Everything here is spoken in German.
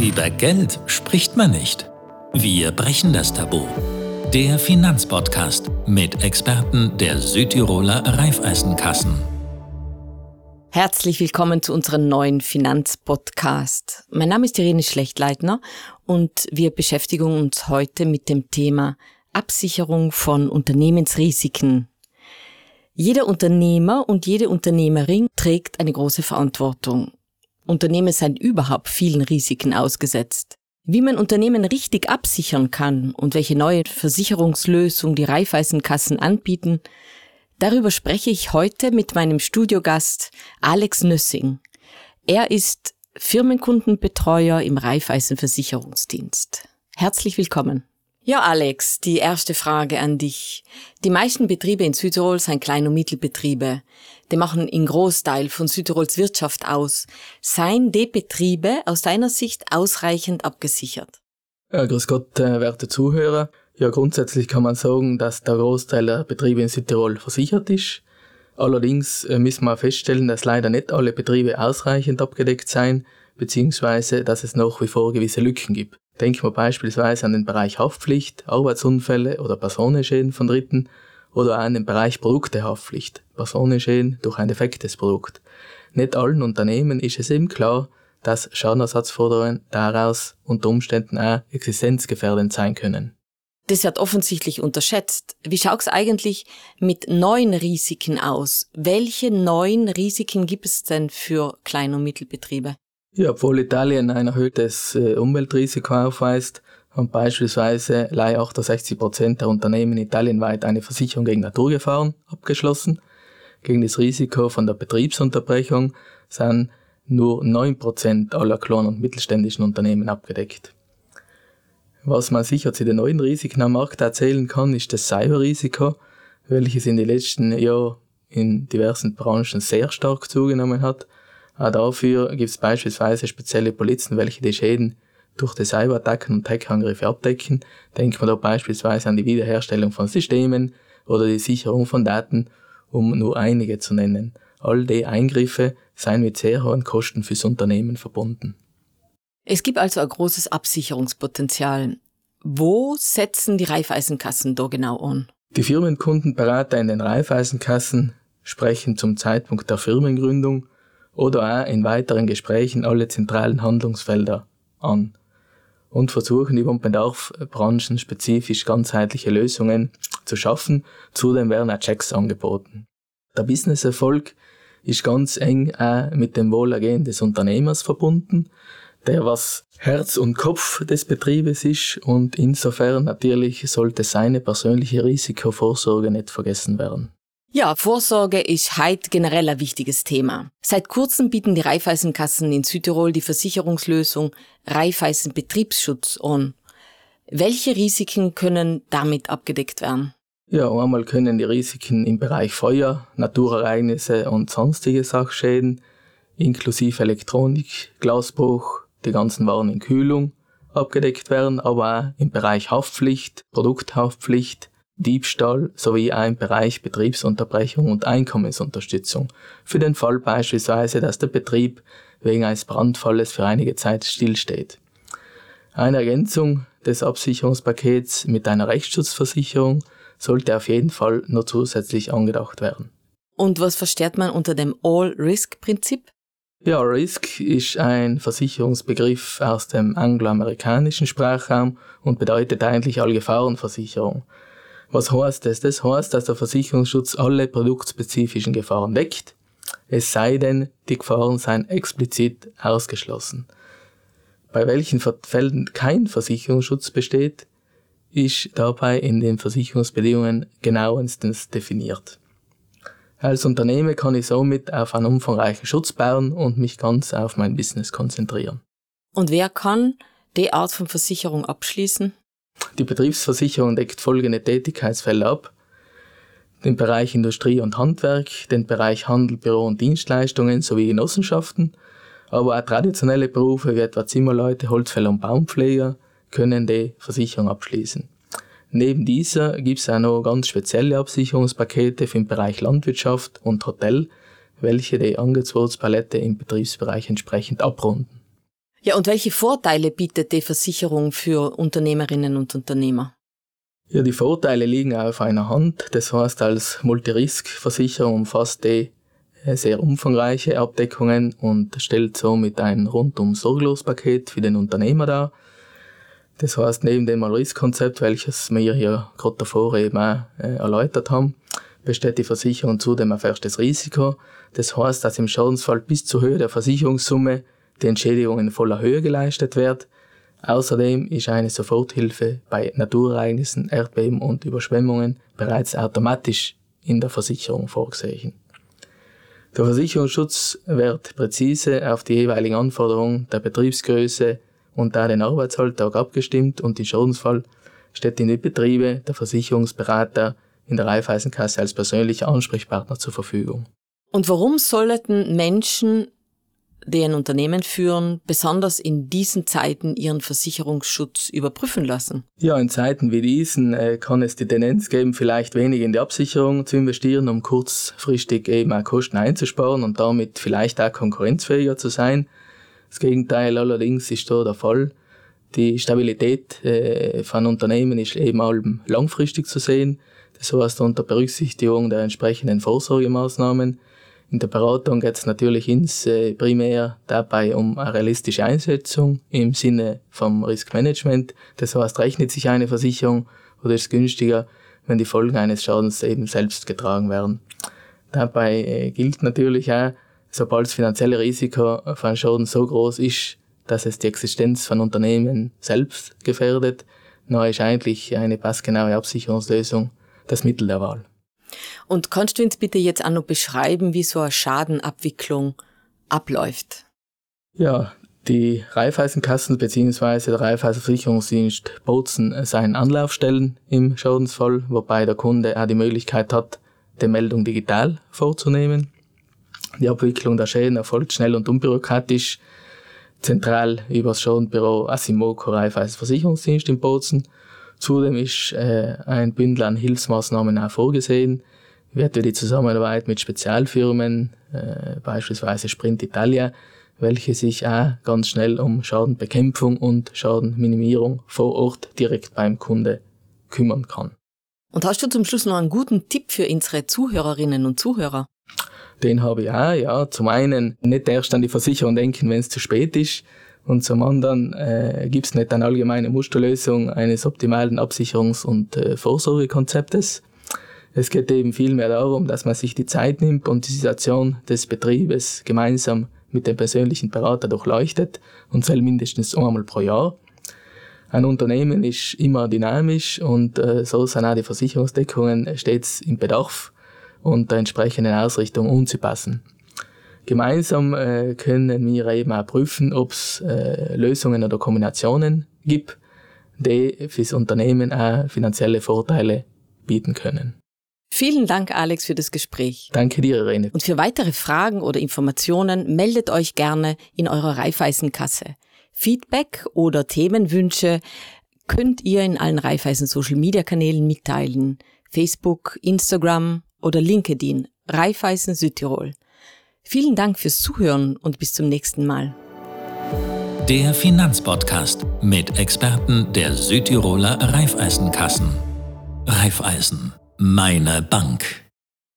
Über Geld spricht man nicht. Wir brechen das Tabu. Der Finanzpodcast mit Experten der Südtiroler Raiffeisenkassen. Herzlich willkommen zu unserem neuen Finanzpodcast. Mein Name ist Irene Schlechtleitner und wir beschäftigen uns heute mit dem Thema Absicherung von Unternehmensrisiken. Jeder Unternehmer und jede Unternehmerin trägt eine große Verantwortung. Unternehmen sind überhaupt vielen Risiken ausgesetzt. Wie man Unternehmen richtig absichern kann und welche neue Versicherungslösung die Raiffeisenkassen anbieten, darüber spreche ich heute mit meinem Studiogast Alex Nössing. Er ist Firmenkundenbetreuer im Raiffeisenversicherungsdienst. Herzlich willkommen. Ja, Alex, die erste Frage an dich. Die meisten Betriebe in Südtirol sind Klein- und Mittelbetriebe. Die machen einen Großteil von Südtirols Wirtschaft aus. Seien die Betriebe aus deiner Sicht ausreichend abgesichert? Ja, grüß Gott, äh, werte Zuhörer. Ja, grundsätzlich kann man sagen, dass der Großteil der Betriebe in Südtirol versichert ist. Allerdings äh, müssen wir feststellen, dass leider nicht alle Betriebe ausreichend abgedeckt seien, beziehungsweise dass es nach wie vor gewisse Lücken gibt. Denken wir beispielsweise an den Bereich Haftpflicht, Arbeitsunfälle oder Personenschäden von Dritten oder an den Bereich Produktehaftpflicht, Personenschäden durch ein defektes Produkt. Nicht allen Unternehmen ist es eben klar, dass Schadenersatzforderungen daraus unter Umständen auch existenzgefährdend sein können. Das wird offensichtlich unterschätzt. Wie schaut es eigentlich mit neuen Risiken aus? Welche neuen Risiken gibt es denn für Klein- und Mittelbetriebe? Ja, obwohl Italien ein erhöhtes äh, Umweltrisiko aufweist, haben beispielsweise leider 68 Prozent der Unternehmen italienweit eine Versicherung gegen Naturgefahren abgeschlossen. Gegen das Risiko von der Betriebsunterbrechung sind nur 9 Prozent aller kleinen und mittelständischen Unternehmen abgedeckt. Was man sicher zu den neuen Risiken am Markt erzählen kann, ist das Cyberrisiko, welches in den letzten Jahren in diversen Branchen sehr stark zugenommen hat dafür gibt es beispielsweise spezielle Polizen, welche die Schäden durch die Cyberattacken und Hackerangriffe abdecken. Denkt man da beispielsweise an die Wiederherstellung von Systemen oder die Sicherung von Daten, um nur einige zu nennen. All die Eingriffe seien mit sehr hohen Kosten fürs Unternehmen verbunden. Es gibt also ein großes Absicherungspotenzial. Wo setzen die Raiffeisenkassen da genau an? Die Firmenkundenberater in den Raiffeisenkassen sprechen zum Zeitpunkt der Firmengründung oder auch in weiteren Gesprächen alle zentralen Handlungsfelder an und versuchen über Bedarf branchenspezifisch ganzheitliche Lösungen zu schaffen. Zudem werden auch Checks angeboten. Der Businesserfolg ist ganz eng auch mit dem Wohlergehen des Unternehmers verbunden, der was Herz und Kopf des Betriebes ist und insofern natürlich sollte seine persönliche Risikovorsorge nicht vergessen werden. Ja, Vorsorge ist heute generell ein wichtiges Thema. Seit kurzem bieten die Raiffeisenkassen in Südtirol die Versicherungslösung Raiffeisen Betriebsschutz an. Welche Risiken können damit abgedeckt werden? Ja, einmal können die Risiken im Bereich Feuer, Naturereignisse und sonstige Sachschäden, inklusive Elektronik, Glasbruch, die ganzen Waren in Kühlung abgedeckt werden, aber auch im Bereich Haftpflicht, Produkthaftpflicht, Diebstahl sowie ein Bereich Betriebsunterbrechung und Einkommensunterstützung für den Fall beispielsweise, dass der Betrieb wegen eines Brandfalles für einige Zeit stillsteht. Eine Ergänzung des Absicherungspakets mit einer Rechtsschutzversicherung sollte auf jeden Fall nur zusätzlich angedacht werden. Und was versteht man unter dem All-Risk-Prinzip? Ja, Risk ist ein Versicherungsbegriff aus dem angloamerikanischen Sprachraum und bedeutet eigentlich Allgefahrenversicherung. Was heißt das? Das heißt, dass der Versicherungsschutz alle produktspezifischen Gefahren deckt, es sei denn, die Gefahren seien explizit ausgeschlossen. Bei welchen Fällen kein Versicherungsschutz besteht, ist dabei in den Versicherungsbedingungen genauestens definiert. Als Unternehmen kann ich somit auf einen umfangreichen Schutz bauen und mich ganz auf mein Business konzentrieren. Und wer kann die Art von Versicherung abschließen? Die Betriebsversicherung deckt folgende Tätigkeitsfelder ab. Den Bereich Industrie und Handwerk, den Bereich Handel, Büro und Dienstleistungen sowie Genossenschaften, aber auch traditionelle Berufe wie etwa Zimmerleute, Holzfäller und Baumpfleger können die Versicherung abschließen. Neben dieser gibt es auch noch ganz spezielle Absicherungspakete für den Bereich Landwirtschaft und Hotel, welche die Angebotspalette im Betriebsbereich entsprechend abrunden. Ja, und welche Vorteile bietet die Versicherung für Unternehmerinnen und Unternehmer? Ja, die Vorteile liegen auf einer Hand. Das heißt, als Multirisk-Versicherung umfasst die äh, sehr umfangreiche Abdeckungen und stellt somit ein rundum sorglos Paket für den Unternehmer dar. Das heißt, neben dem All-Risk-Konzept, welches wir hier gerade davor eben auch äh, erläutert haben, besteht die Versicherung zudem auf erstes Risiko. Das heißt, dass im Schadensfall bis zur Höhe der Versicherungssumme die Entschädigung in voller Höhe geleistet wird. Außerdem ist eine Soforthilfe bei Naturereignissen, Erdbeben und Überschwemmungen bereits automatisch in der Versicherung vorgesehen. Der Versicherungsschutz wird präzise auf die jeweiligen Anforderungen der Betriebsgröße und da den Arbeitsalltag abgestimmt und im Schadensfall steht in den Betriebe der Versicherungsberater in der Raiffeisenkasse als persönlicher Ansprechpartner zur Verfügung. Und warum sollten Menschen die ein Unternehmen führen, besonders in diesen Zeiten ihren Versicherungsschutz überprüfen lassen? Ja, in Zeiten wie diesen äh, kann es die Tendenz geben, vielleicht wenig in die Absicherung zu investieren, um kurzfristig eben auch Kosten einzusparen und damit vielleicht auch konkurrenzfähiger zu sein. Das Gegenteil allerdings ist da der Fall. Die Stabilität äh, von Unternehmen ist eben allem langfristig zu sehen. Das heißt unter Berücksichtigung der entsprechenden Vorsorgemaßnahmen in der Beratung geht es natürlich ins äh, primär dabei um eine realistische Einschätzung im Sinne vom Risk Management. Das heißt, rechnet sich eine Versicherung oder ist es günstiger, wenn die Folgen eines Schadens eben selbst getragen werden. Dabei äh, gilt natürlich auch, sobald das finanzielle Risiko von Schaden so groß ist, dass es die Existenz von Unternehmen selbst gefährdet, dann ist eigentlich eine passgenaue Absicherungslösung das Mittel der Wahl. Und kannst du uns bitte jetzt auch noch beschreiben, wie so eine Schadenabwicklung abläuft? Ja, die Raiffeisenkassen bzw. der Raiffeisenversicherungsdienst Bozen seien Anlaufstellen im Schadensfall, wobei der Kunde auch die Möglichkeit hat, die Meldung digital vorzunehmen. Die Abwicklung der Schäden erfolgt schnell und unbürokratisch, zentral über das Schadenbüro Asimoco Raiffeisenversicherungsdienst in Bozen Zudem ist äh, ein Bündel an Hilfsmaßnahmen auch vorgesehen. Wird die Zusammenarbeit mit Spezialfirmen, äh, beispielsweise Sprint Italia, welche sich auch ganz schnell um Schadenbekämpfung und Schadenminimierung vor Ort direkt beim Kunde kümmern kann. Und hast du zum Schluss noch einen guten Tipp für unsere Zuhörerinnen und Zuhörer? Den habe ich auch, ja. Zum einen nicht erst an die Versicherung denken, wenn es zu spät ist, und zum anderen äh, gibt es nicht eine allgemeine Musterlösung eines optimalen Absicherungs- und äh, Vorsorgekonzeptes. Es geht eben vielmehr darum, dass man sich die Zeit nimmt und die Situation des Betriebes gemeinsam mit dem persönlichen Berater durchleuchtet und soll mindestens einmal pro Jahr. Ein Unternehmen ist immer dynamisch und äh, so sind auch die Versicherungsdeckungen stets im Bedarf und der entsprechenden Ausrichtung anzupassen. Gemeinsam äh, können wir eben auch prüfen, ob es äh, Lösungen oder Kombinationen gibt, die fürs Unternehmen auch finanzielle Vorteile bieten können. Vielen Dank, Alex, für das Gespräch. Danke dir, Irene. Und für weitere Fragen oder Informationen meldet euch gerne in eurer Raiffeisenkasse. Feedback oder Themenwünsche könnt ihr in allen Raiffeisen Social Media Kanälen mitteilen. Facebook, Instagram oder LinkedIn. Raiffeisen Südtirol. Vielen Dank fürs Zuhören und bis zum nächsten Mal. Der Finanzpodcast mit Experten der Südtiroler Raiffeisenkassen. Raiffeisen, meine Bank.